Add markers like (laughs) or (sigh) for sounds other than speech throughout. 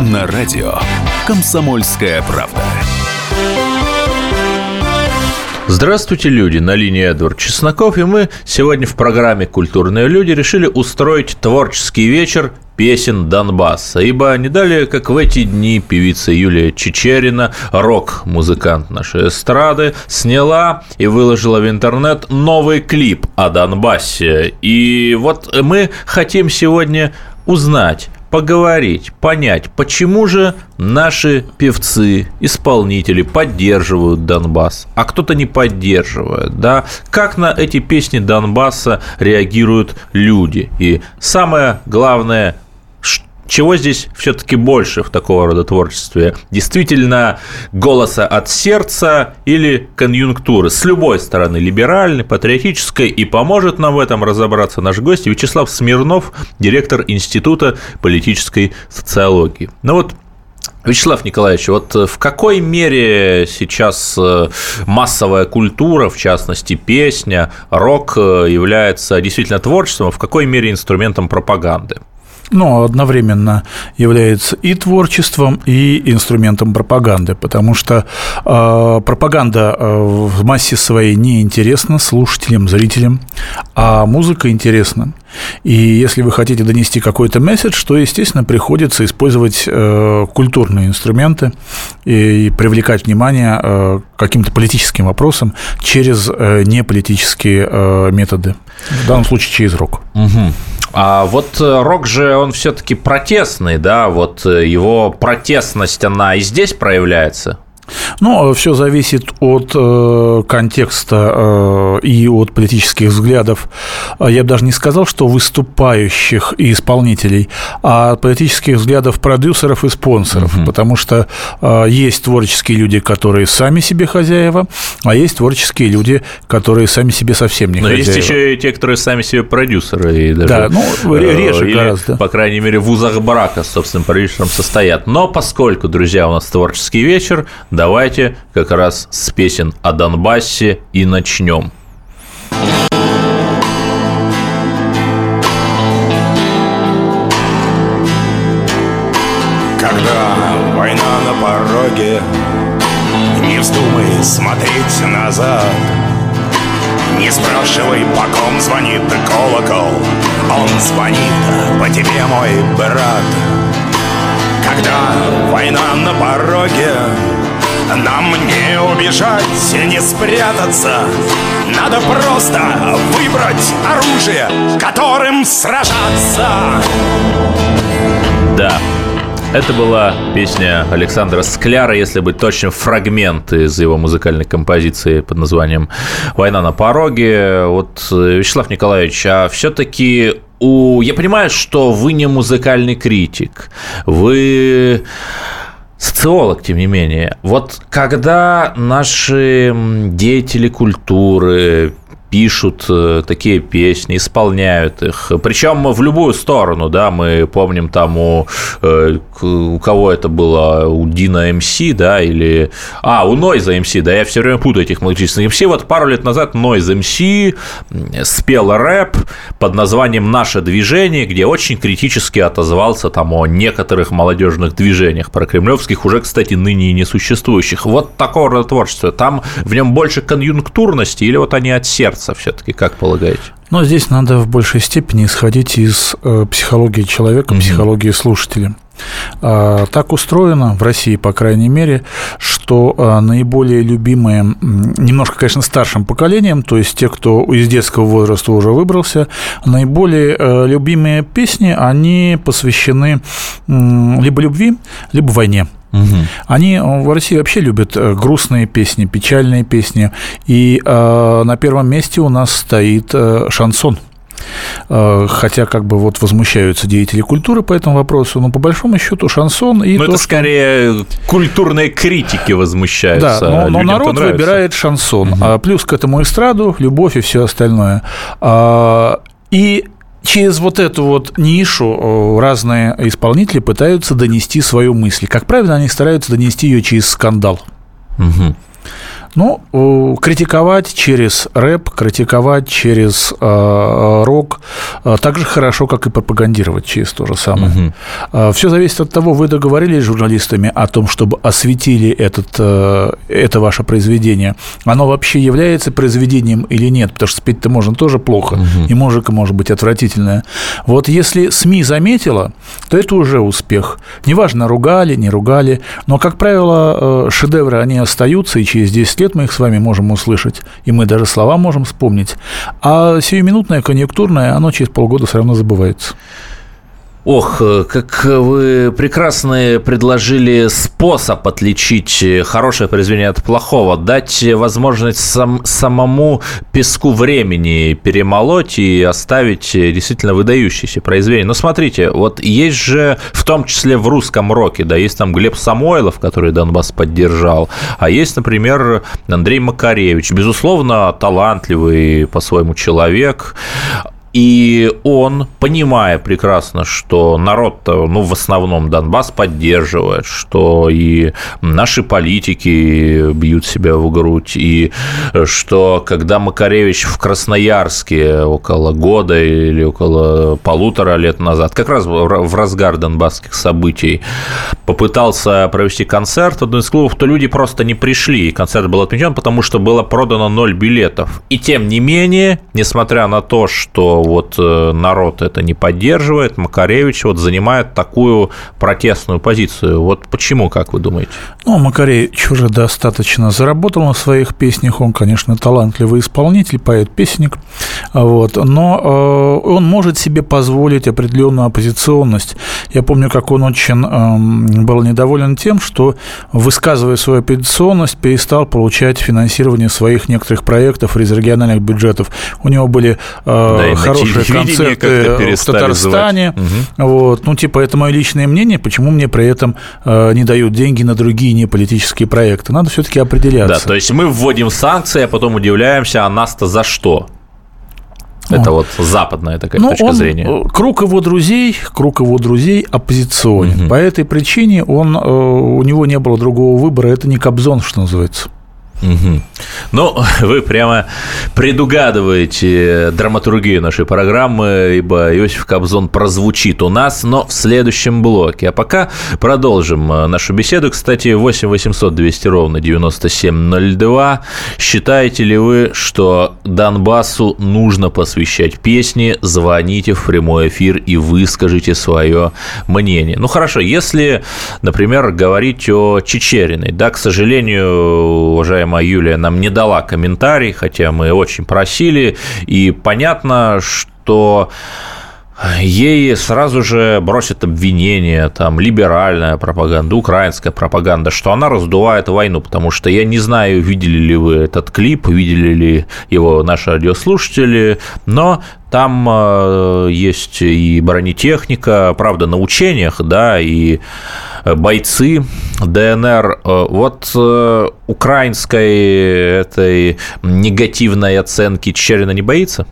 на радио «Комсомольская правда». Здравствуйте, люди! На линии Эдвард Чесноков, и мы сегодня в программе «Культурные люди» решили устроить творческий вечер песен Донбасса, ибо не далее, как в эти дни певица Юлия Чечерина, рок-музыкант нашей эстрады, сняла и выложила в интернет новый клип о Донбассе. И вот мы хотим сегодня узнать, поговорить, понять, почему же наши певцы, исполнители поддерживают Донбасс, а кто-то не поддерживает, да, как на эти песни Донбасса реагируют люди. И самое главное, чего здесь все-таки больше в такого рода творчестве? Действительно, голоса от сердца или конъюнктуры? С любой стороны, либеральной, патриотической. И поможет нам в этом разобраться наш гость Вячеслав Смирнов, директор Института политической социологии. Ну вот, Вячеслав Николаевич, вот в какой мере сейчас э, массовая культура, в частности песня, рок э, является действительно творчеством, в какой мере инструментом пропаганды? Ну, одновременно является и творчеством, и инструментом пропаганды, потому что э, пропаганда э, в массе своей не интересна слушателям, зрителям, а музыка интересна. И если вы хотите донести какой-то месседж, то, естественно, приходится использовать э, культурные инструменты и привлекать внимание э, каким-то политическим вопросам через э, неполитические э, методы. В данном случае через рок. Угу. А вот э, рок же, он все-таки протестный, да, вот э, его протестность, она и здесь проявляется? Ну, все зависит от э, контекста э, и от политических взглядов. Я бы даже не сказал, что выступающих и исполнителей, а от политических взглядов продюсеров и спонсоров, угу. потому что э, есть творческие люди, которые сами себе хозяева, а есть творческие люди, которые сами себе совсем не Но хозяева. есть еще и те, которые сами себе продюсеры. И даже, да, ну, реже или, гораздо. По крайней мере, в узах брака с собственным продюсером состоят. Но поскольку, друзья, у нас творческий вечер, Давайте как раз с песен о Донбассе и начнем. Когда война на пороге, не вздумай смотреть назад. Не спрашивай, по ком звонит колокол, он звонит по тебе, мой брат. Когда война на пороге, нам не убежать, не спрятаться. Надо просто выбрать оружие, которым сражаться. Да, это была песня Александра Скляра, если быть точным, фрагмент из его музыкальной композиции под названием «Война на пороге». Вот, Вячеслав Николаевич, а все-таки у... Я понимаю, что вы не музыкальный критик, вы социолог, тем не менее. Вот когда наши деятели культуры, пишут э, такие песни, исполняют их. Причем в любую сторону, да, мы помним там у, э, у кого это было, у Дина МС, да, или... А, у Нойза МС, да, я все время путаю этих многочисленных МС. Вот пару лет назад Нойз МС спел рэп под названием «Наше движение», где очень критически отозвался там о некоторых молодежных движениях прокремлевских, уже, кстати, ныне и несуществующих. Вот такого рода творчество. Там в нем больше конъюнктурности или вот они от сердца сердца все-таки, как полагаете? Но здесь надо в большей степени исходить из э, психологии человека, mm-hmm. психологии слушателя. А, так устроено в России, по крайней мере, что а, наиболее любимые, немножко, конечно, старшим поколением, то есть те, кто из детского возраста уже выбрался, наиболее э, любимые песни, они посвящены либо любви, либо войне. Угу. Они э, в России вообще любят э, грустные песни, печальные песни. И э, на первом месте у нас стоит э, шансон. Э, хотя как бы вот возмущаются деятели культуры по этому вопросу, но по большому счету шансон и но то, это скорее культурные критики возмущаются. Да, но, но народ выбирает шансон, угу. а плюс к этому эстраду, любовь и все остальное. А, и через вот эту вот нишу разные исполнители пытаются донести свою мысль. Как правило, они стараются донести ее через скандал. Угу. Ну, критиковать через рэп, критиковать через э, рок э, так же хорошо, как и пропагандировать через то же самое. Угу. Э, все зависит от того, вы договорились с журналистами о том, чтобы осветили этот, э, это ваше произведение. Оно вообще является произведением или нет, потому что спеть-то можно тоже плохо, угу. и музыка может быть отвратительная. Вот если СМИ заметила, то это уже успех. Неважно, ругали, не ругали, но, как правило, э, шедевры, они остаются, и через 10 лет мы их с вами можем услышать, и мы даже слова можем вспомнить. А сиюминутное, конъюнктурное, оно через полгода все равно забывается. Ох, как вы прекрасно предложили способ отличить хорошее произведение от плохого, дать возможность сам, самому песку времени перемолоть и оставить действительно выдающиеся произведения. Но смотрите, вот есть же, в том числе в русском роке, да, есть там Глеб Самойлов, который Донбасс поддержал, а есть, например, Андрей Макаревич, безусловно, талантливый по-своему человек, и он, понимая прекрасно, что народ, ну, в основном Донбасс поддерживает, что и наши политики бьют себя в грудь, и что когда Макаревич в Красноярске около года или около полутора лет назад, как раз в разгар донбасских событий, попытался провести концерт в одном из клубов, то люди просто не пришли, и концерт был отменен, потому что было продано ноль билетов. И тем не менее, несмотря на то, что вот э, народ это не поддерживает, Макаревич вот занимает такую протестную позицию. Вот почему, как вы думаете? Ну, Макаревич уже достаточно заработал на своих песнях, он, конечно, талантливый исполнитель, поэт-песенник, вот, но э, он может себе позволить определенную оппозиционность. Я помню, как он очень э, был недоволен тем, что, высказывая свою оппозиционность, перестал получать финансирование своих некоторых проектов из региональных бюджетов. У него были э, да, хорошие концерты в Татарстане. Угу. Вот. Ну, типа, это мое личное мнение, почему мне при этом э, не дают деньги на другие неполитические проекты. Надо все-таки определяться. Да, то есть мы вводим санкции, а потом удивляемся, а нас-то за что? Это вот, западная такая ну, точка он, зрения. Э, круг его друзей, круг его друзей оппозиционен. Угу. По этой причине он, э, у него не было другого выбора. Это не Кобзон, что называется. Угу. Ну, (laughs) вы прямо предугадываете драматургию нашей программы, ибо Иосиф Кобзон прозвучит у нас, но в следующем блоке. А пока продолжим э, нашу беседу. Кстати, 8 800 200 ровно 9702. Считаете ли вы, что Донбассу нужно посвящать песни? Звоните в прямой эфир и выскажите свое мнение. Ну, хорошо, если, например, говорить о Чечериной, да, к сожалению, уважаемые уважаемая Юлия нам не дала комментарий, хотя мы очень просили, и понятно, что ей сразу же бросят обвинение, там, либеральная пропаганда, украинская пропаганда, что она раздувает войну, потому что я не знаю, видели ли вы этот клип, видели ли его наши радиослушатели, но там э, есть и бронетехника, правда, на учениях, да, и бойцы ДНР. Э, вот э, украинской этой негативной оценки Чечерина не боится?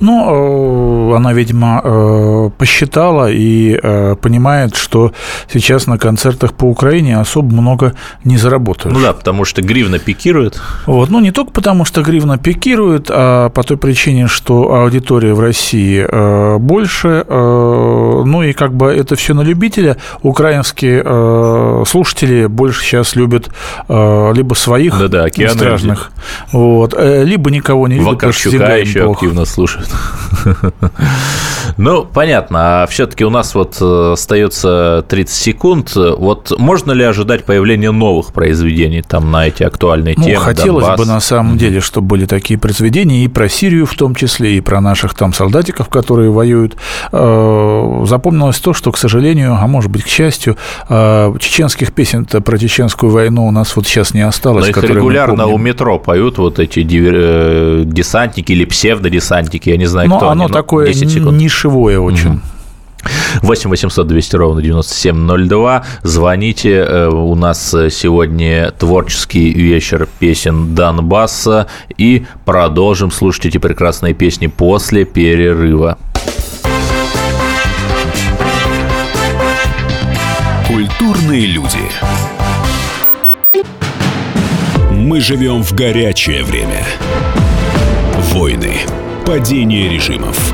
Ну, э, она, видимо, э, посчитала и э, понимает, что сейчас на концертах по Украине особо много не заработают. Ну да, потому что гривна пикирует. Вот, ну не только потому, что гривна пикирует, а по той причине, что аудитория в России больше, ну и как бы это все на любителя. Украинские слушатели больше сейчас любят либо своих да -да, вот, либо никого не любят, Вакарчука еще плохо. активно слушают. (laughs) Ну, понятно. А все-таки у нас вот э, остается 30 секунд. Вот можно ли ожидать появления новых произведений там на эти актуальные ну, темы? Хотелось Донбасс? бы на самом деле, чтобы были такие произведения и про Сирию в том числе, и про наших там солдатиков, которые воюют. Э, запомнилось то, что, к сожалению, а может быть, к счастью, э, чеченских песен про чеченскую войну у нас вот сейчас не осталось. Но их регулярно у метро поют вот эти десантники или псевдодесантники я не знаю, но кто оно они, такое нишевое очень. 8 800 200 ровно 9702. Звоните. Э, у нас сегодня творческий вечер песен Донбасса. И продолжим слушать эти прекрасные песни после перерыва. Культурные люди. Мы живем в горячее время. Войны, падение режимов,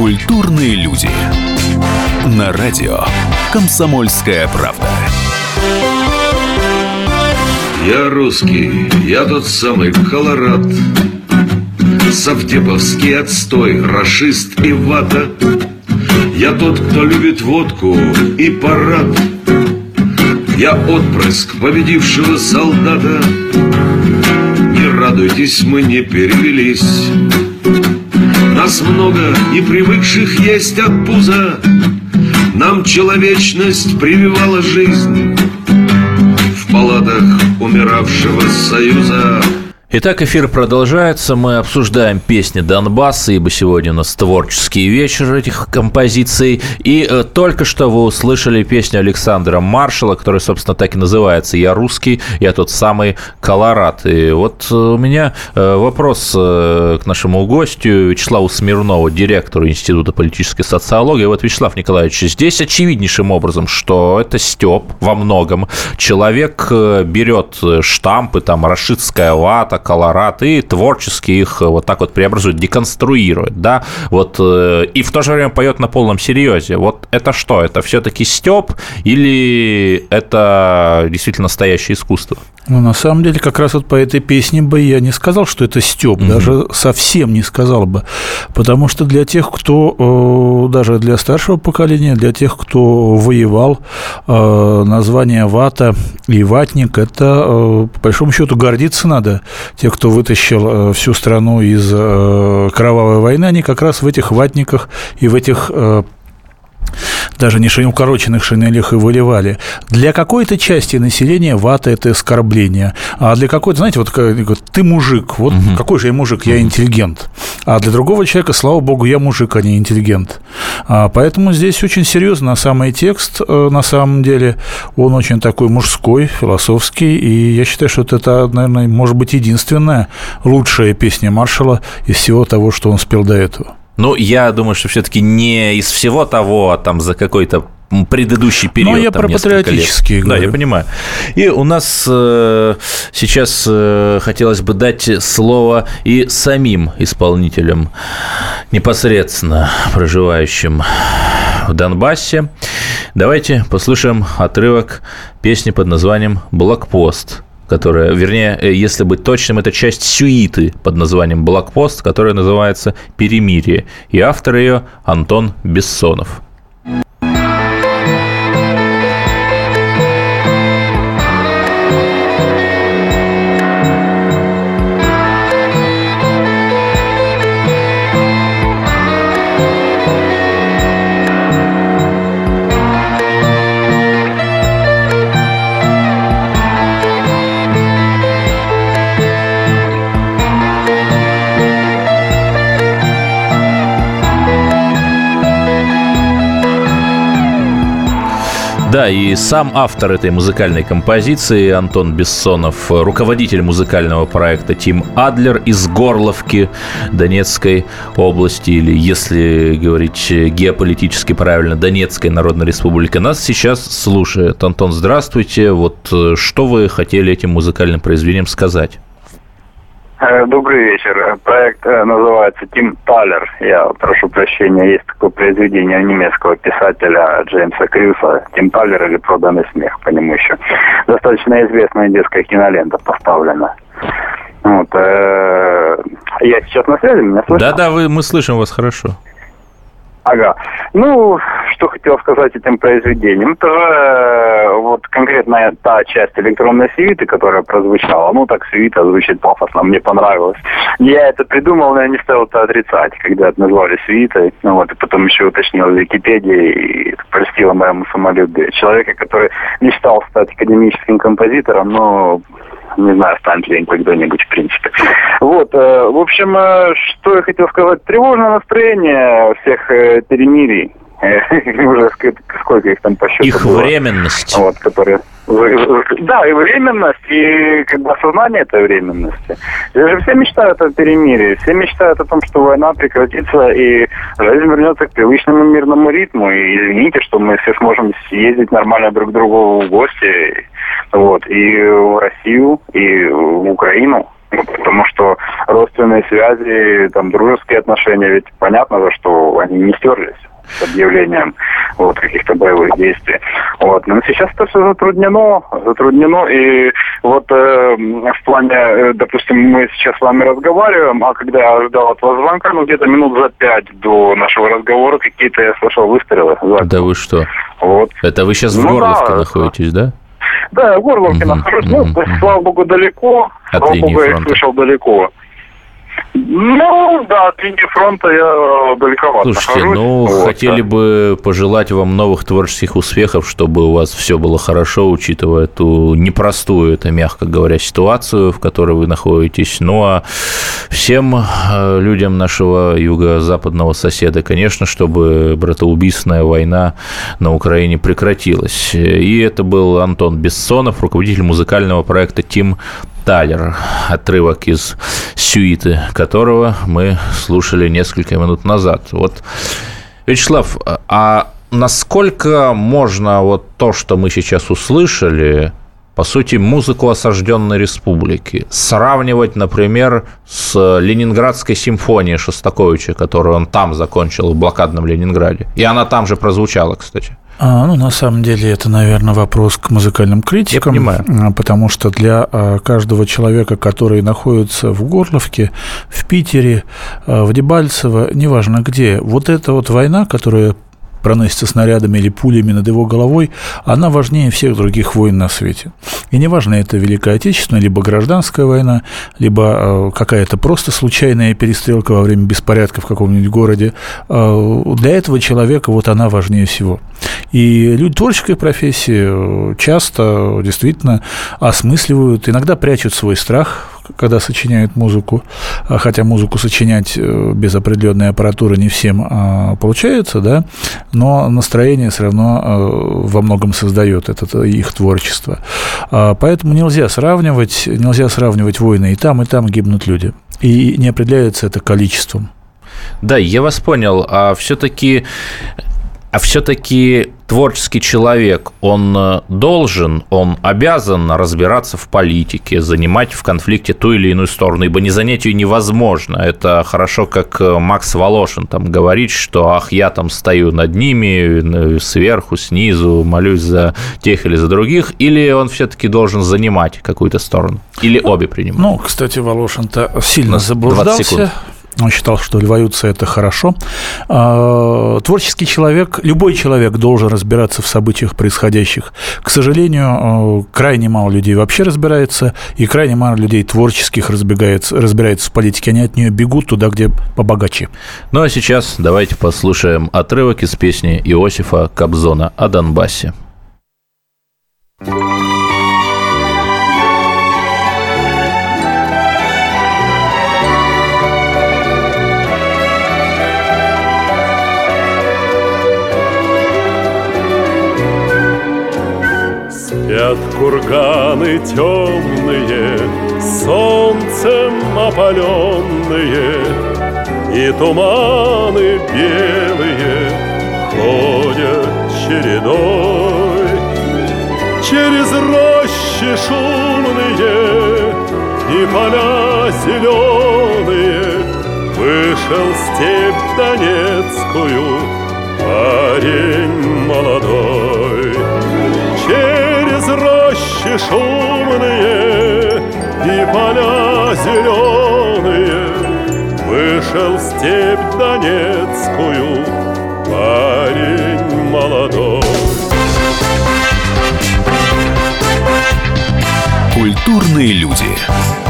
Культурные люди. На радио «Комсомольская правда». Я русский, я тот самый колорад. Савдеповский отстой, расист и вата. Я тот, кто любит водку и парад. Я отпрыск победившего солдата. Не радуйтесь, мы не перевелись нас много и привыкших есть от пуза. Нам человечность прививала жизнь В палатах умиравшего союза Итак, эфир продолжается. Мы обсуждаем песни Донбасса, ибо сегодня у нас творческий вечер этих композиций. И э, только что вы услышали песню Александра Маршала, которая, собственно, так и называется «Я русский, я тот самый Колорад». И вот э, у меня э, вопрос э, к нашему гостю Вячеславу Смирнову, директору Института политической социологии. Вот, Вячеслав Николаевич, здесь очевиднейшим образом, что это Степ во многом. Человек э, берет штампы, там, рашидская вата, колорат и творчески их э, вот так вот преобразует, деконструирует, да, вот, э, и в то же время поет на полном серьезе. Вот это что? Это все-таки степ или это действительно настоящее искусство? Ну, на самом деле, как раз вот по этой песне бы я не сказал, что это степ, угу. даже совсем не сказал бы. Потому что для тех, кто, э, даже для старшего поколения, для тех, кто воевал, название вата и ватник, это, по большому счету, гордиться надо те, кто вытащил э, всю страну из э, кровавой войны, они как раз в этих ватниках и в этих э, даже не укороченных шинелях и выливали. Для какой-то части населения вата – это оскорбление. А для какой-то, знаете, вот ты мужик, вот угу. какой же я мужик, я интеллигент. А для другого человека, слава богу, я мужик, а не интеллигент. А, поэтому здесь очень серьезно самый текст, э, на самом деле, он очень такой мужской, философский, и я считаю, что это, наверное, может быть, единственная лучшая песня Маршала из всего того, что он спел до этого. Ну, я думаю, что все-таки не из всего того, а там за какой-то предыдущий период. Ну, я там, про патриотические Да, я понимаю. И у нас э, сейчас э, хотелось бы дать слово и самим исполнителям, непосредственно проживающим в Донбассе. Давайте послушаем отрывок песни под названием «Блокпост» которая, вернее, э, если быть точным, это часть сюиты под названием «Блокпост», которая называется «Перемирие». И автор ее Антон Бессонов. Да, и сам автор этой музыкальной композиции Антон Бессонов, руководитель музыкального проекта Тим Адлер из Горловки Донецкой области, или, если говорить геополитически правильно, Донецкой Народной Республики, нас сейчас слушает. Антон, здравствуйте. Вот э, что вы хотели этим музыкальным произведением сказать? Э, добрый вечер. Проект э, называется «Тим Талер». Я прошу прощения, есть такое произведение немецкого писателя Джеймса Крюса «Тим Талер» или «Проданный смех» по нему еще. Достаточно известная детская кинолента поставлена. Вот, э, я сейчас на связи, меня слышно? Да-да, вы, мы слышим вас хорошо. Ага. Ну, что хотел сказать этим произведением. Это же вот конкретно та часть электронной свиты, которая прозвучала. Ну, так свита звучит пафосно, мне понравилось. Я это придумал, но я не стал это отрицать, когда это назвали свитой. Ну, вот, и потом еще уточнил в Википедии и простила моему самолюбию. Человека, который мечтал стать академическим композитором, но не знаю, станет ли им когда-нибудь, в принципе. Вот, э, в общем, э, что я хотел сказать. Тревожное настроение всех э, перемирий. (laughs) Уже сколько их там по счету Их было. временность. Вот, которые... Да, и временность, и как бы осознание этой временности. Здесь же все мечтают о перемирии, все мечтают о том, что война прекратится и жизнь вернется к привычному мирному ритму. И извините, что мы все сможем съездить нормально друг к другу в гости. Вот, и в Россию, и в Украину. Ну, Потому что родственные связи, там, дружеские отношения, ведь понятно же, что они не стерлись с объявлением вот, каких-то боевых действий. Вот. Но сейчас это все затруднено, затруднено, и вот э, в плане, э, допустим, мы сейчас с вами разговариваем, а когда я ждал от вас звонка, ну, где-то минут за пять до нашего разговора какие-то я слышал выстрелы. за Да вы что? Вот. Это вы сейчас в Ну Горловке да, находитесь, да? Да, нахожусь. мгм, Ну, слава богу, далеко. От слава богу, я слышал далеко. Ну, да, от линии фронта я э, далековато Слушайте, нахожусь. ну, Вот, хотели да. бы пожелать вам новых творческих успехов, чтобы у вас все было хорошо, учитывая эту непростую, это мягко говоря, ситуацию, в которой вы находитесь. Ну, а всем э, людям нашего юго-западного соседа, конечно, чтобы братоубийственная война на Украине прекратилась. И это был Антон Бессонов, руководитель музыкального проекта «Тим Талер, отрывок из сюиты которого мы слушали несколько минут назад. Вот, Вячеслав, а насколько можно вот то, что мы сейчас услышали, по сути, музыку осажденной республики, сравнивать, например, с Ленинградской симфонией Шостаковича, которую он там закончил в блокадном Ленинграде. И она там же прозвучала, кстати. А, ну, на самом деле, это, наверное, вопрос к музыкальным критикам. понимаю. а, Потому что для а, каждого человека, который находится в Горловке, в Питере, в Дебальцево, неважно где, вот эта вот война, которая проносится снарядами или пулями над его головой, она важнее всех других войн на свете. И неважно, это Великая Отечественная, либо гражданская война, либо э, какая-то просто случайная перестрелка во время беспорядка в каком-нибудь городе. Э, Для этого человека вот она важнее всего. И люди творческой профессии э, часто действительно осмысливают, иногда прячут свой страх, когда сочиняют музыку, а хотя музыку сочинять э, без определенной аппаратуры не всем а, получается, да, но настроение все равно э, во многом создает это их творчество. А, Поэтому нельзя сравнивать, нельзя сравнивать войны. И там, и там гибнут люди. И не определяется это количеством. Да, я вас понял. А все-таки а все-таки творческий человек, он э, должен, он обязан разбираться в политике, занимать в конфликте ту или иную сторону, ибо не занять ее невозможно. Это хорошо, как э, Макс Волошин там говорит, что ах, я там стою над ними, сверху, снизу, молюсь за тех или за других, или он все-таки должен занимать какую-то сторону, или обе принимать. Ну, кстати, Волошин-то сильно 20 заблуждался. Он считал, что революция – это хорошо. А, Творческий человек, любой человек должен разбираться в событиях происходящих. К сожалению, э, крайне мало людей вообще разбирается, и крайне мало людей творческих разбегается, разбирается в политике. Они от нее бегут туда, где побогаче. Ну а сейчас давайте послушаем отрывок из песни Иосифа Кобзона о Донбассе. Спят курганы темные, солнцем опаленные, И туманы белые ходят чередой. Через рощи шумные и поля зеленые Вышел степь Донецкую парень молодой речки шумные и поля зеленые, Вышел в степь Донецкую парень молодой. Культурные люди.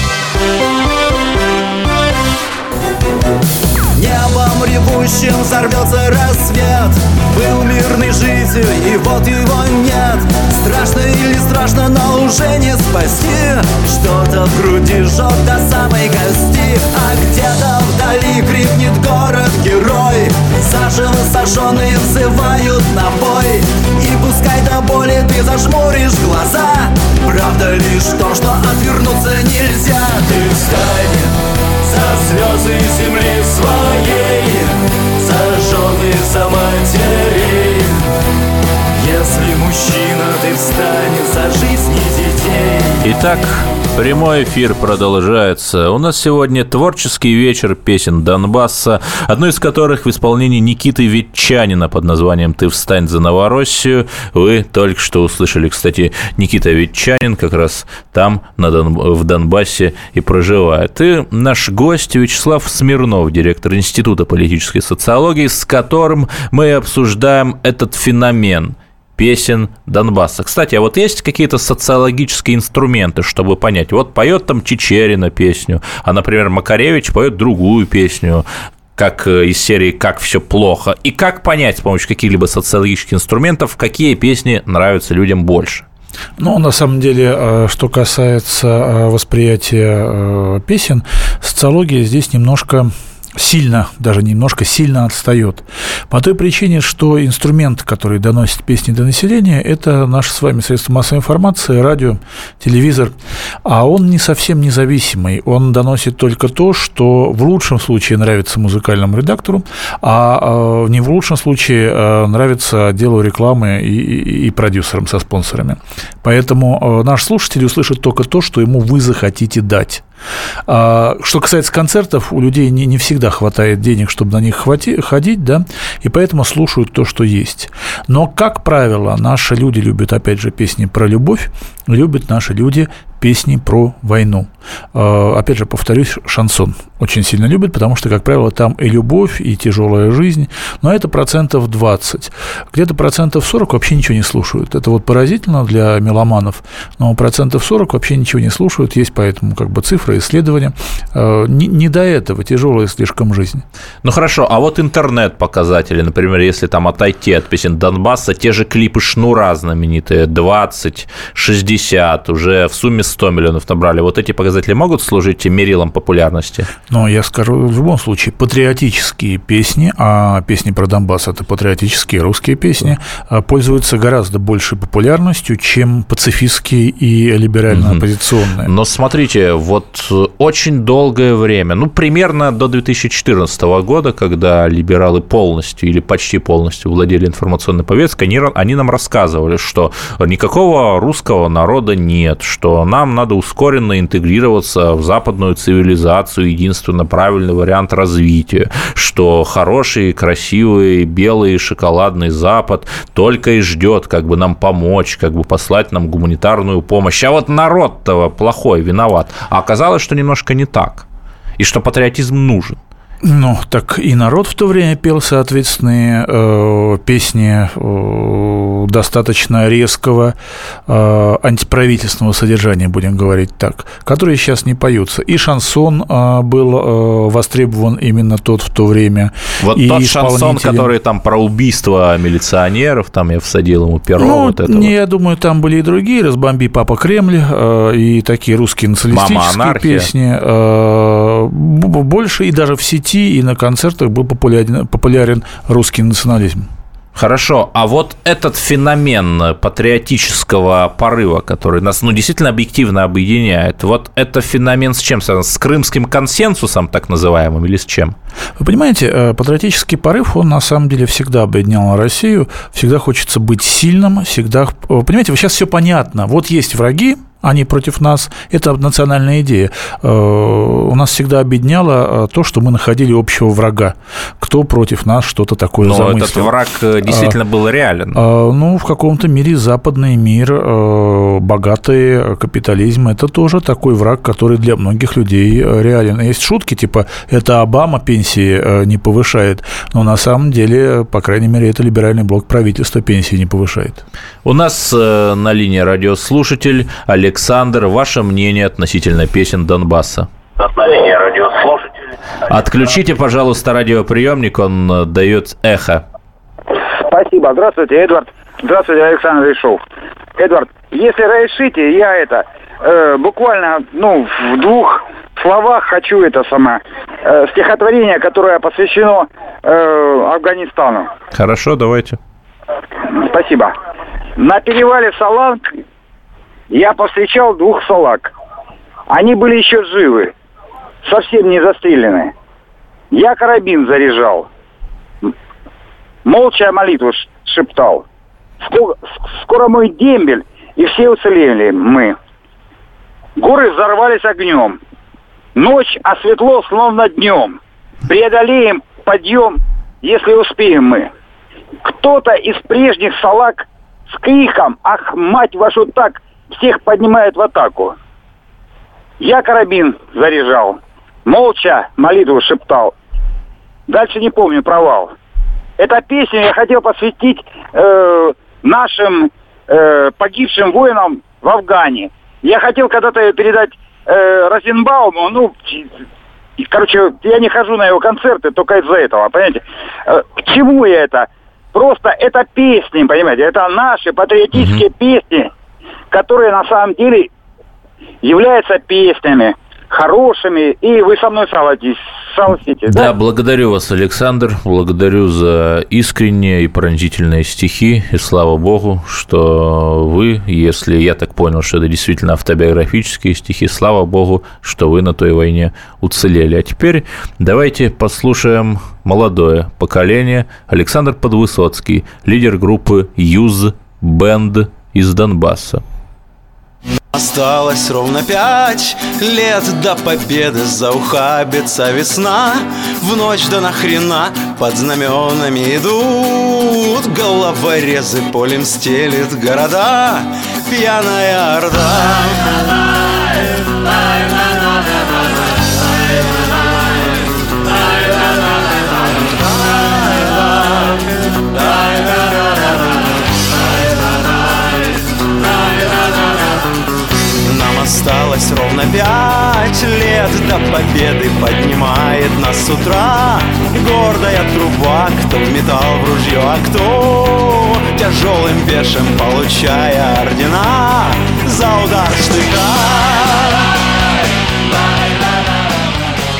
Ревущим взорвется рассвет. Был мирной жизнью, и вот его нет. Страшно или страшно, но уже не спасти. Что-то в груди жжет до самой кости. А где-то вдали крикнет город-герой Заживо сожженные взывают на бой. И пускай до боли ты зажмуришь глаза. Правда лишь то, что отвернуться нельзя. Ты встань за слезы земли своей За матерей Если мужчина, ты встань за жизни детей. Итак, Прямой эфир продолжается. У нас сегодня творческий вечер песен Донбасса, одну из которых в исполнении Никиты Ветчанина под названием «Ты встань за Новороссию». Вы только что услышали, кстати, Никита Ветчанин как раз там, на Дон... в Донбассе, и проживает. И наш гость Вячеслав Смирнов, директор Института политической социологии, с которым мы обсуждаем этот феномен – песен Донбасса. Кстати, а вот есть какие-то социологические инструменты, чтобы понять, вот поет там Чечерина песню, а, например, Макаревич поет другую песню, как э, из серии «Как все плохо», и как понять с помощью каких-либо социологических инструментов, какие песни нравятся людям больше? Ну, на самом деле, э, что касается э, восприятия песен, социология здесь немножко сильно, даже немножко сильно отстает. По той причине, что инструмент, который доносит песни до населения, это наши с вами средства массовой информации, радио, телевизор, а он не совсем независимый. Он доносит только то, что в лучшем случае нравится музыкальному редактору, а, а не в лучшем случае а, нравится отделу рекламы и, и продюсерам со спонсорами. Поэтому а, наш слушатель услышит только то, что ему вы захотите дать. А, что касается концертов, у людей не, не всегда хватает денег, чтобы на них хвати, ходить, да, и поэтому слушают то, что есть. Но, как правило, наши люди любят, опять же, песни про любовь, любят наши люди песни про войну. А, опять же, повторюсь, шансон очень сильно любят, потому что, как правило, там и любовь, и тяжелая жизнь, но это процентов 20. Где-то процентов 40 вообще ничего не слушают. Это вот поразительно для меломанов, но процентов 40 вообще ничего не слушают, есть поэтому как бы цифры, исследования. А, не, не до этого, тяжелая слишком жизнь. Ну хорошо, а вот интернет-показатели, например, если там отойти от песен Донбасса, те же клипы Шнура знаменитые, 20, 60, уже в сумме 100 миллионов набрали. Вот эти показатели могут служить мерилом популярности? Но я скажу, в любом случае, патриотические песни, а песни про Донбасс – это патриотические русские песни, да. пользуются гораздо большей популярностью, чем пацифистские и либерально-оппозиционные. Но смотрите, вот очень долгое время, ну, примерно до 2014 года, когда либералы полностью или почти полностью владели информационной повесткой, они, они нам рассказывали, что никакого русского народа нет, что нам надо ускоренно интегрироваться в западную цивилизацию, единственно правильный вариант развития, что хороший, красивый, белый, шоколадный Запад только и ждет, как бы нам помочь, как бы послать нам гуманитарную помощь. А вот народ-то плохой, виноват. А оказалось, что немножко не так. И что патриотизм нужен. Ну, так и народ в то время пел соответственные э, песни э, достаточно резкого э, антиправительственного содержания, будем говорить так, которые сейчас не поются. И шансон э, был э, востребован именно тот в то время. Вот и тот шансон, который там про убийство милиционеров, там я всадил ему перо. Ну, вот этого. Не, я думаю, там были и другие, «Разбомби, папа, Кремль», э, и такие русские националистические песни. Э, больше и даже в сети сети и на концертах был популярен, популярен русский национализм. Хорошо, а вот этот феномен патриотического порыва, который нас ну, действительно объективно объединяет, вот это феномен с чем связан? С крымским консенсусом, так называемым, или с чем? Вы понимаете, э, патриотический порыв, он на самом деле всегда объединял Россию, всегда хочется быть сильным, всегда... Вы понимаете, сейчас все понятно. Вот есть враги, они против нас. Это национальная идея. Э, у нас всегда объединяло э, то, что мы находили общего врага. Кто против нас что-то такое Но замыслил. этот враг э, действительно был реален. Ну, в каком-то мире западный мир, богатый капитализм, это тоже такой враг, который для многих людей реален. Есть шутки, типа, это Обама пенсии не повышает, но на самом деле, по крайней мере, это либеральный блок правительства пенсии не повышает. У нас на линии радиослушатель Олег Александр, ваше мнение относительно песен Донбасса? Отключите, пожалуйста, радиоприемник, он э, дает эхо. Спасибо. Здравствуйте, Эдвард. Здравствуйте, Александр Ишов. Эдвард, если разрешите, я это э, буквально, ну, в двух словах хочу это самое э, стихотворение, которое посвящено э, Афганистану. Хорошо, давайте. Спасибо. На перевале Саланг я повстречал двух салак. Они были еще живы, совсем не застрелены. Я карабин заряжал. Молча молитву шептал. Скоро, скоро мой дембель, и все уцелели мы. Горы взорвались огнем. Ночь, а светло словно днем. Преодолеем подъем, если успеем мы. Кто-то из прежних салак с криком «Ах, мать вашу так!» Всех поднимает в атаку. Я карабин заряжал, молча молитву шептал. Дальше не помню провал. Эта песня я хотел посвятить э, нашим э, погибшим воинам в Афгане. Я хотел когда-то передать э, Розенбауму, ну, короче, я не хожу на его концерты только из-за этого, понимаете? Э, к чему я это? Просто это песни, понимаете, это наши патриотические mm-hmm. песни, которые на самом деле являются песнями хорошими, и вы со мной согласитесь. согласитесь да? да, благодарю вас, Александр, благодарю за искренние и пронзительные стихи, и слава богу, что вы, если я так понял, что это действительно автобиографические стихи, слава богу, что вы на той войне уцелели. А теперь давайте послушаем молодое поколение. Александр Подвысоцкий, лидер группы «Юз Бенд» из Донбасса. Осталось ровно пять лет до победы Заухабится весна. В ночь да нахрена под знаменами идут. Головорезы полем стелит города. Пьяная орда Осталось ровно пять лет до победы. Поднимает нас с утра Гордая труба. Кто вметал в ружье, а кто Тяжелым пешим получая ордена За удар штыка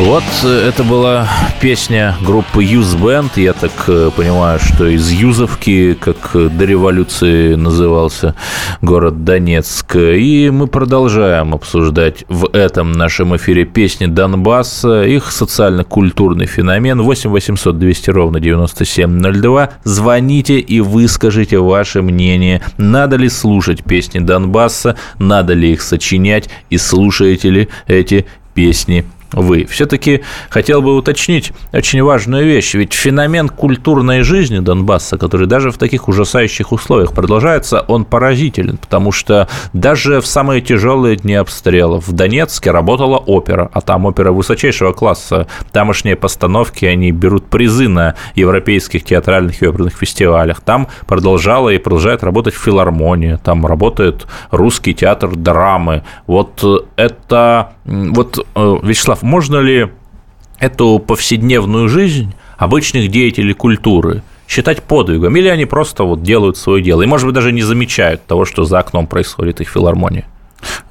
вот э, это была песня группы Юз Band. Я так э, понимаю, что из Юзовки, как до революции назывался город Донецк. И мы продолжаем обсуждать в этом нашем эфире песни Донбасса, их социально-культурный феномен. 8 800 200 ровно 9702. Звоните и выскажите ваше мнение. Надо ли слушать песни Донбасса, надо ли их сочинять и слушаете ли эти песни вы. Все-таки хотел бы уточнить очень важную вещь. Ведь феномен культурной жизни Донбасса, который даже в таких ужасающих условиях продолжается, он поразителен, потому что даже в самые тяжелые дни обстрелов в Донецке работала опера, а там опера высочайшего класса. Тамошние постановки, они берут призы на европейских театральных и оперных фестивалях. Там продолжала и продолжает работать филармония, там работает русский театр драмы. Вот это... Вот, э, Можно ли эту повседневную жизнь обычных деятелей культуры считать подвигом, или они просто вот делают свое дело, и, может быть, даже не замечают того, что за окном происходит их филармония?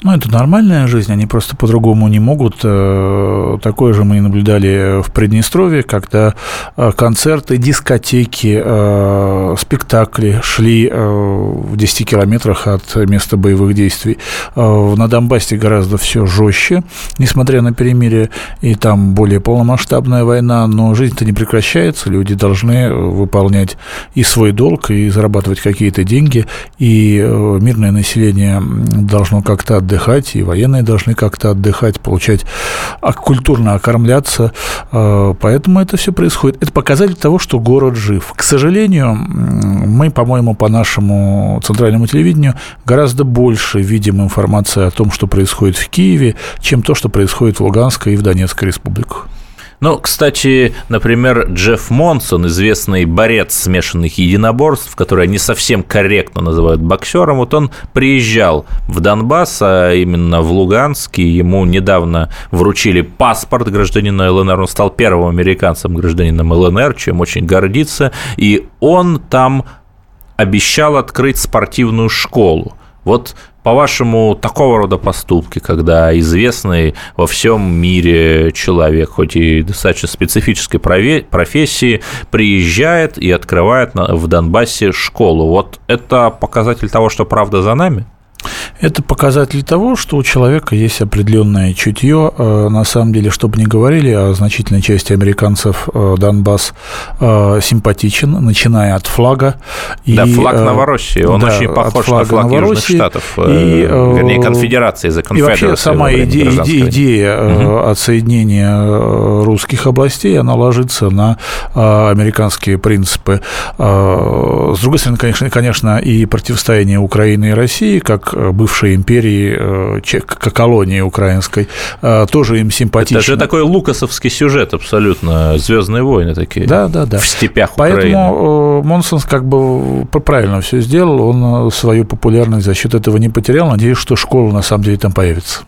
Ну, это нормальная жизнь, они просто по-другому не могут. Э, такое же мы наблюдали в Приднестровье, когда э, концерты, дискотеки, э, спектакли шли в 10 километрах от места боевых действий. На Донбассе гораздо все жестче, несмотря на перемирие, и там более полномасштабная война, но жизнь-то не прекращается, люди должны выполнять и свой долг, и зарабатывать какие-то деньги, и мирное население должно как-то отдыхать, и военные должны как-то отдыхать, получать, а, культурно окормляться. А, поэтому это все происходит. Это показатель того, что город жив. К сожалению, мы, по-моему, по нашему центральному телевидению гораздо больше видим информации о том, что происходит в Киеве, чем то, что происходит в Луганской и в Донецкой республиках. Ну, кстати, например, Джефф Монсон, известный борец смешанных единоборств, который не совсем корректно называют боксером, вот он приезжал в Донбасс, а именно в Луганск, и ему недавно вручили паспорт гражданина ЛНР, он стал первым американцем гражданином ЛНР, чем очень гордится, и он там обещал открыть спортивную школу. Вот по-вашему, такого рода поступки, когда известный во всем мире человек, хоть и достаточно специфической профессии, приезжает и открывает в Донбассе школу, вот это показатель того, что правда за нами? Это показатель того, что у человека есть определенное чутье. Э, на самом деле, чтобы не говорили, а значительной части американцев э, Донбасс э, симпатичен, начиная от флага. Да, и, флаг Новороссии, он да, очень похож на флаг Новороссии, Южных Штатов, и, вернее, конфедерации, за И вообще сама идея, идея, идея угу. отсоединения русских областей, она ложится на американские принципы. С другой стороны, конечно, конечно и противостояние Украины и России, как бывшей империи, э, колонии украинской, э, тоже им симпатично. Это же такой лукасовский сюжет абсолютно, «Звездные войны» такие. Да, да, да. В степях Поэтому Украины. Монсон как бы правильно все сделал, он свою популярность за счет этого не потерял. Надеюсь, что школа на самом деле там появится.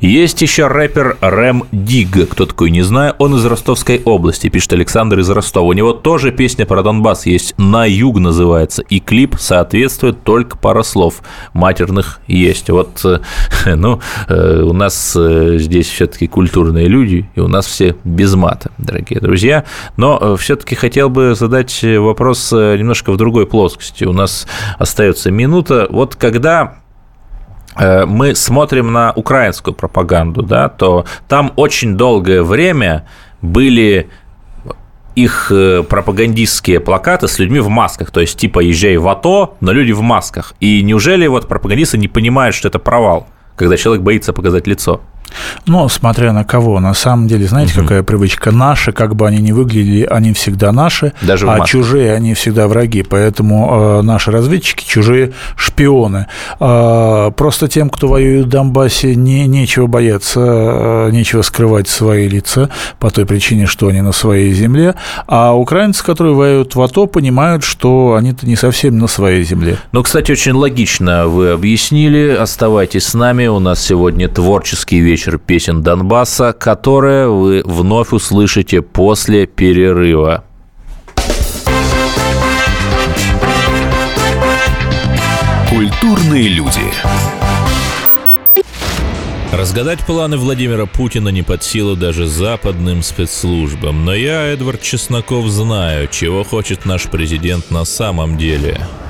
Есть еще рэпер Рэм Диг, кто такой, не знаю, он из Ростовской области, пишет Александр из Ростова. У него тоже песня про Донбасс есть, «На юг» называется, и клип соответствует только пара слов матерных есть. Вот, э, (laughs) ну, э, у нас э, здесь все-таки культурные люди, и у нас все без мата, дорогие друзья. Но все-таки хотел бы задать вопрос немножко в другой плоскости. У нас остается минута. Вот когда мы смотрим на украинскую пропаганду, да, то там очень долгое время были их э, пропагандистские плакаты с людьми в масках, то есть типа езжай в АТО, но люди в масках. И неужели вот пропагандисты не понимают, что это провал, когда человек боится показать лицо? Ну, смотря на кого. На самом деле, знаете, угу. какая привычка? Наши, как бы они ни выглядели, они всегда наши, Даже а чужие, они всегда враги. Поэтому э, наши разведчики чужие шпионы. Э, просто тем, кто воюет в Донбассе, не, нечего бояться, э, нечего скрывать свои лица по той причине, что они на своей земле. А украинцы, которые воюют в АТО, понимают, что они-то не совсем на своей земле. Ну, кстати, очень логично вы объяснили. Оставайтесь с нами. У нас сегодня творческий вечер вечер песен Донбасса, которые вы вновь услышите после перерыва. Культурные люди. Разгадать планы Владимира Путина не под силу даже западным спецслужбам. Но я, Эдвард Чесноков, знаю, чего хочет наш президент на самом деле.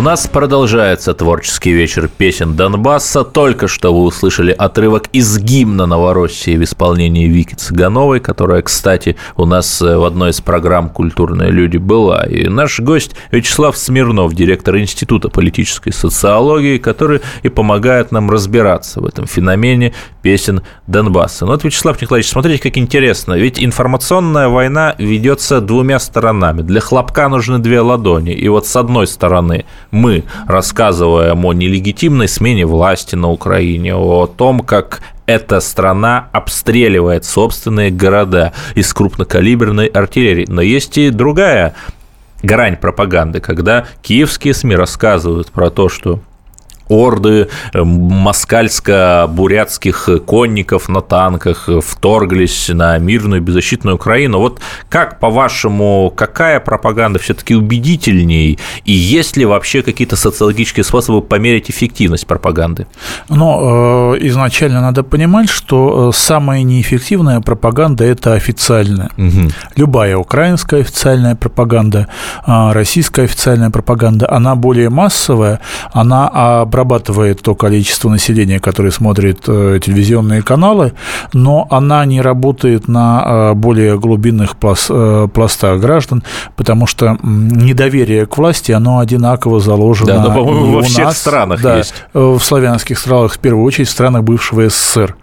У нас продолжается творческий вечер песен Донбасса. Только что вы услышали отрывок из гимна Новороссии в исполнении Вики Цыгановой, которая, кстати, у нас э, в одной из программ «Культурные люди» была. И наш гость Вячеслав Смирнов, директор Института политической социологии, который и помогает нам разбираться в этом феномене песен Донбасса. Ну вот, Вячеслав Николаевич, смотрите, как интересно. Ведь информационная война ведется двумя сторонами. Для хлопка нужны две ладони. И вот с одной стороны мы рассказываем о нелегитимной смене власти на Украине, о том, как эта страна обстреливает собственные города из крупнокалиберной артиллерии. Но есть и другая грань пропаганды, когда киевские СМИ рассказывают про то, что орды э, москальско-бурятских конников на танках вторглись на мирную беззащитную Украину. Вот как, по-вашему, какая пропаганда все-таки убедительней? И есть ли вообще какие-то социологические способы померить эффективность пропаганды? Ну, э, изначально надо понимать, что э, самая неэффективная пропаганда – это официальная. Угу. Любая украинская официальная пропаганда, российская официальная пропаганда, она более массовая, она обрабатывает обрабатывает то количество населения, которое смотрит э, телевизионные каналы, но она не работает на э, более глубинных э, пластах граждан, потому что недоверие к власти, оно одинаково заложено. Да, но, по-моему, во всех нас, странах да, есть. В славянских странах, в первую очередь, в странах бывшего СССР.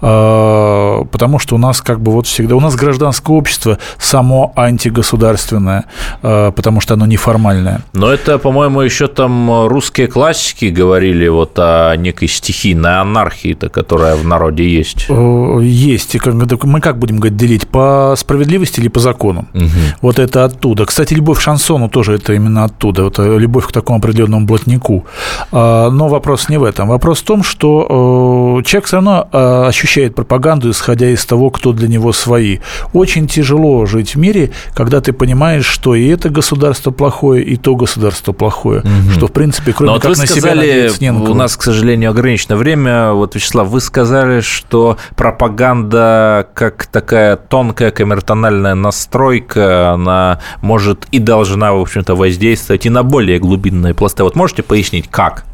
Потому что у нас как бы вот всегда, у нас гражданское общество само антигосударственное, потому что оно неформальное. Но это, по-моему, еще там русские классики говорят, говорили вот о некой стихийной анархии-то, которая в народе есть? Есть. Мы как будем говорить, делить? По справедливости или по закону? Угу. Вот это оттуда. Кстати, любовь к шансону тоже это именно оттуда. Вот э, любовь к такому определенному блатнику. А, но вопрос не в этом. Вопрос в том, что человек все равно ощущает пропаганду, исходя из того, кто для него свои. Очень тяжело жить в мире, когда ты понимаешь, что и это государство плохое, и то государство плохое. Угу. Что, в принципе, кроме Но как вот на сказали, себя У нас, к сожалению, ограничено время. Вот, Вячеслав, вы сказали, что пропаганда как такая тонкая коммертональная настройка, она может и должна, в общем-то, воздействовать и на более глубинные пласты. Вот можете пояснить, как?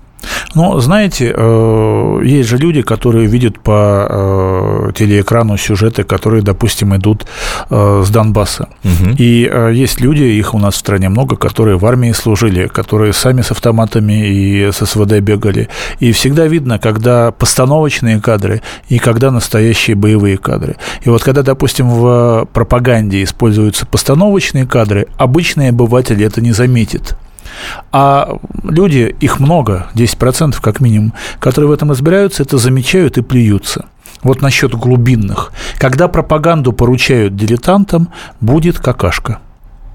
Ну, знаете, э, есть же люди, которые видят по э, телеэкрану сюжеты, которые, допустим, идут э, с Донбасса. Угу. И есть люди, их у нас в стране много, которые в армии служили, которые сами с автоматами и с СВД бегали. И всегда видно, когда постановочные кадры и когда настоящие боевые кадры. И вот когда, допустим, в пропаганде используются постановочные кадры, обычный обыватель это не заметит. А люди, их много, 10% как минимум, которые в этом разбираются, это замечают и плюются. Вот насчет глубинных. Когда пропаганду поручают дилетантам, будет какашка.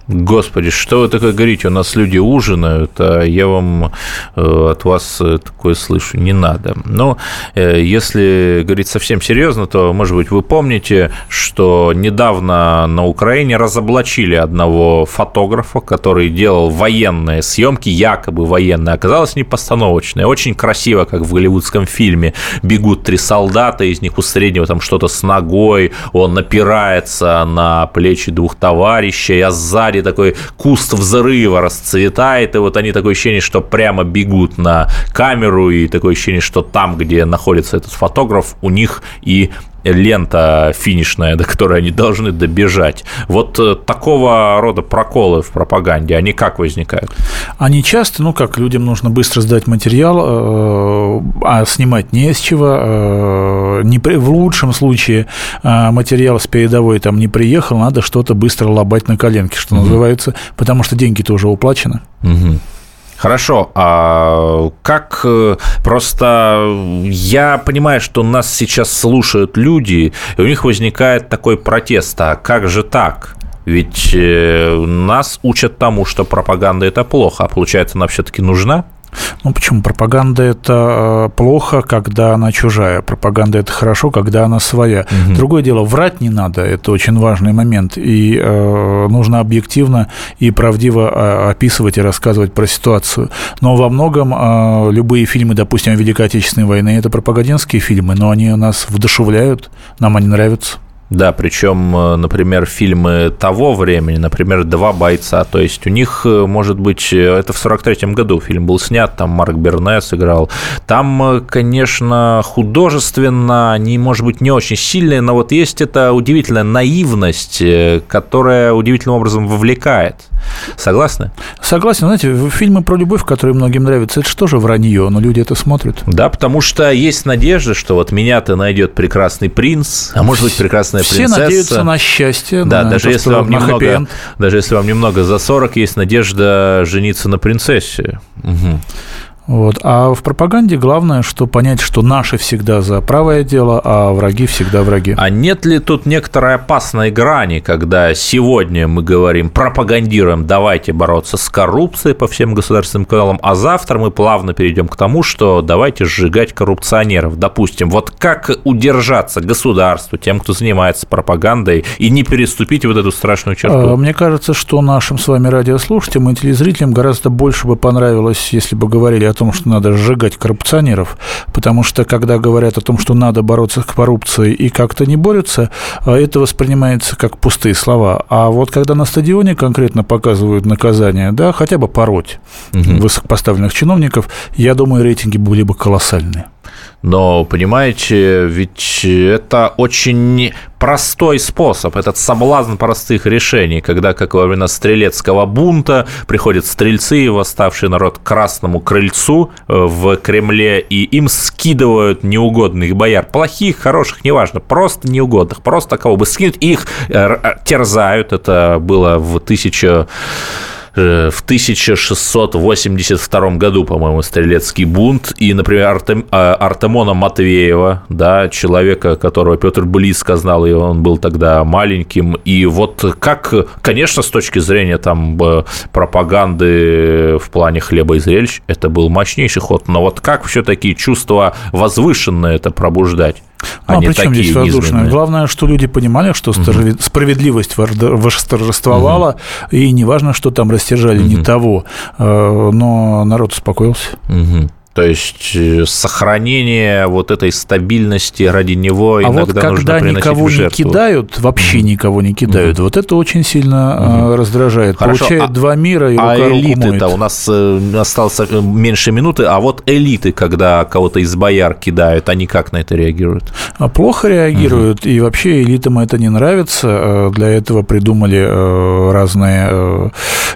Господи, что вы такое говорите? У нас люди ужинают, а я вам э, от вас такое слышу. Не надо. Но э, если говорить совсем серьезно, то, может быть, вы помните, что недавно на Украине разоблачили одного фотографа, который делал военные съемки, якобы военные. Оказалось, не постановочные. Очень красиво, как в голливудском фильме. Бегут три солдата, из них у среднего там что-то с ногой, он напирается на плечи двух товарищей, а сзади сзади такой куст взрыва расцветает, и вот они такое ощущение, что прямо бегут на камеру, и такое ощущение, что там, где находится этот фотограф, у них и лента финишная, до которой они должны добежать. Вот э, такого рода проколы в пропаганде, они как возникают? Они часто, ну как, людям нужно быстро сдать материал, э, а снимать не с чего. Э, не при, в лучшем случае материал с передовой там не приехал, надо что-то быстро лобать на коленке, что угу. называется, потому что деньги-то уже уплачены. Угу. Хорошо, а как э, просто я понимаю, что нас сейчас слушают люди, и у них возникает такой протест, а как же так? Ведь э, нас учат тому, что пропаганда это плохо, а получается, она все-таки нужна? Ну почему? Пропаганда это э, плохо, когда она чужая. Пропаганда это хорошо, когда она своя. Угу. Другое дело, врать не надо, это очень важный момент. И э, нужно объективно и правдиво э, описывать и рассказывать про ситуацию. Но во многом э, любые фильмы, допустим, о Великой Отечественной войне, это пропагандистские фильмы, но они нас вдушевляют, нам они нравятся. Да, причем, э, например, фильмы того времени, например, «Два бойца», то есть у них, э, может быть, э, это в 43-м году фильм был снят, там Марк Бернес играл. Там, конечно, художественно они, может быть, не очень сильные, но вот есть эта удивительная наивность, которая удивительным образом вовлекает. Согласны? Согласен. Знаете, фильмы про любовь, которые многим нравятся, это же вранье, но люди это смотрят. Да, потому что есть надежда, что вот меня-то найдет прекрасный принц, а может быть прекрасная Все принцесса. надеются на счастье. Да, на даже то, если вам немного, даже если вам немного за 40, есть надежда жениться на принцессе. Мгм. Вот. А в пропаганде главное, что понять, что наши всегда за правое дело, а враги всегда враги. А нет ли тут некоторой опасной грани, когда сегодня мы говорим, пропагандируем, давайте бороться с коррупцией по всем государственным каналам, а завтра мы плавно перейдем к тому, что давайте сжигать коррупционеров. Допустим, вот как удержаться государству, тем, кто занимается пропагандой, и не переступить вот эту страшную А, черту? Мне кажется, что нашим с вами радиослушателям и телезрителям гораздо больше бы понравилось, если бы говорили о том, что надо сжигать коррупционеров, потому что когда говорят о том, что надо бороться с коррупцией и как-то не борются, а, это воспринимается как пустые слова. А вот когда на стадионе конкретно показывают наказание, да, хотя бы пороть высокопоставленных чиновников, я думаю, рейтинги были бы колоссальные. Но, понимаете, ведь это очень простой способ, этот соблазн простых решений, когда, как во времена стрелецкого бунта, приходят стрельцы и восставший народ к Красному крыльцу э, в Кремле, и им скидывают неугодных бояр, плохих, хороших, неважно, просто неугодных, просто кого бы скинуть, и их э, р- терзают, это было в 1000 э, в 1682 году, по-моему, стрелецкий бунт, и, например, Артем- э, Артемона Матвеева, да, человека, которого Петр близко знал, и он был тогда маленьким, и вот как, конечно, с точки зрения там э, пропаганды в плане хлеба и зрелищ, это был мощнейший ход, но вот как все-таки чувство возвышенное это пробуждать? Ну, а не при чем здесь воздушное? низменные? Главное, что люди понимали, что справед- справедливость восторжествовала, и неважно, что там растяжали не того, э, но народ успокоился. Мгм. То есть э, сохранение вот этой стабильности ради него А иногда вот когда нужно приносить никого в не жертву. кидают, вообще никого не кидают, вот это очень сильно э, раздражает. Хорошо, Получает а- два мира и А элиты-то у нас э, осталось э, меньше минуты, а вот элиты, когда кого-то из бояр кидают, они как на это реагируют? А Плохо реагируют, и вообще элитам это не нравится. Для этого придумали разные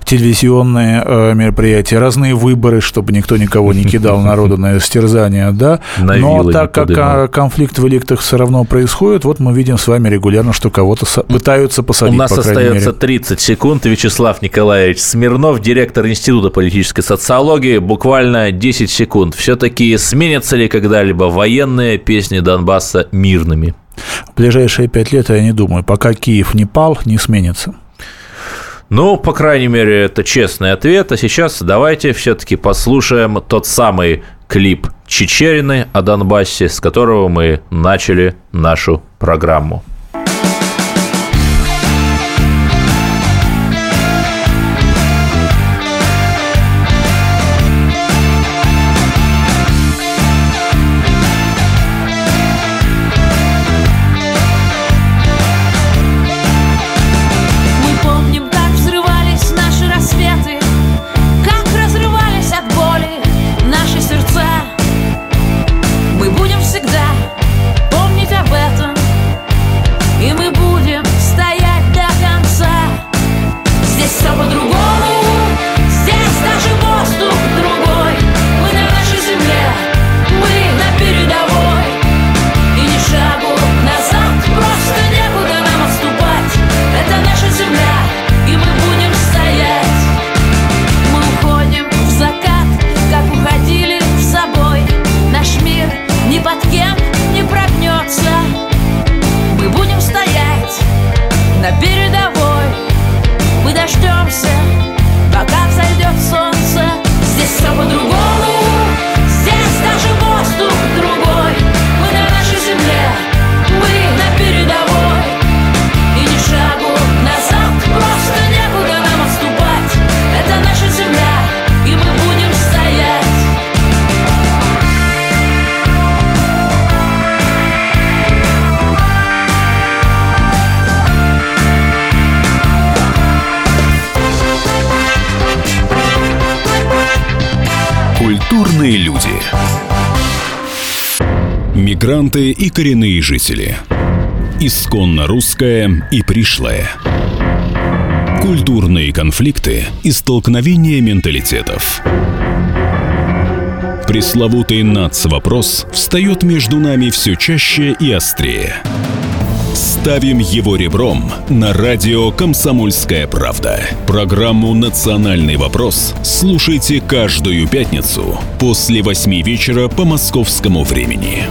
телевизионные мероприятия, разные выборы, чтобы никто никого не кидал (laughs) народу на истерзание, да. На Но так как а, конфликт в элитах все равно происходит, вот мы видим с вами регулярно, что кого-то пытаются посадить, У нас остается мере. 30 секунд. Вячеслав Николаевич Смирнов, директор Института политической социологии. Буквально 10 секунд. Все-таки сменятся ли когда-либо военные песни Донбасса мирными? В ближайшие пять лет, я не думаю, пока Киев не пал, не сменится. Ну, по крайней мере, это честный ответ. А сейчас давайте все-таки послушаем тот самый клип Чечерины о Донбассе, с которого мы начали нашу программу. Мигранты и коренные жители. Исконно русское и пришлое. Культурные конфликты и столкновения менталитетов. Пресловутый НАЦ-вопрос встает между нами все чаще и острее. Ставим его ребром на радио «Комсомольская правда». Программу «Национальный вопрос» слушайте каждую пятницу после восьми вечера по московскому времени.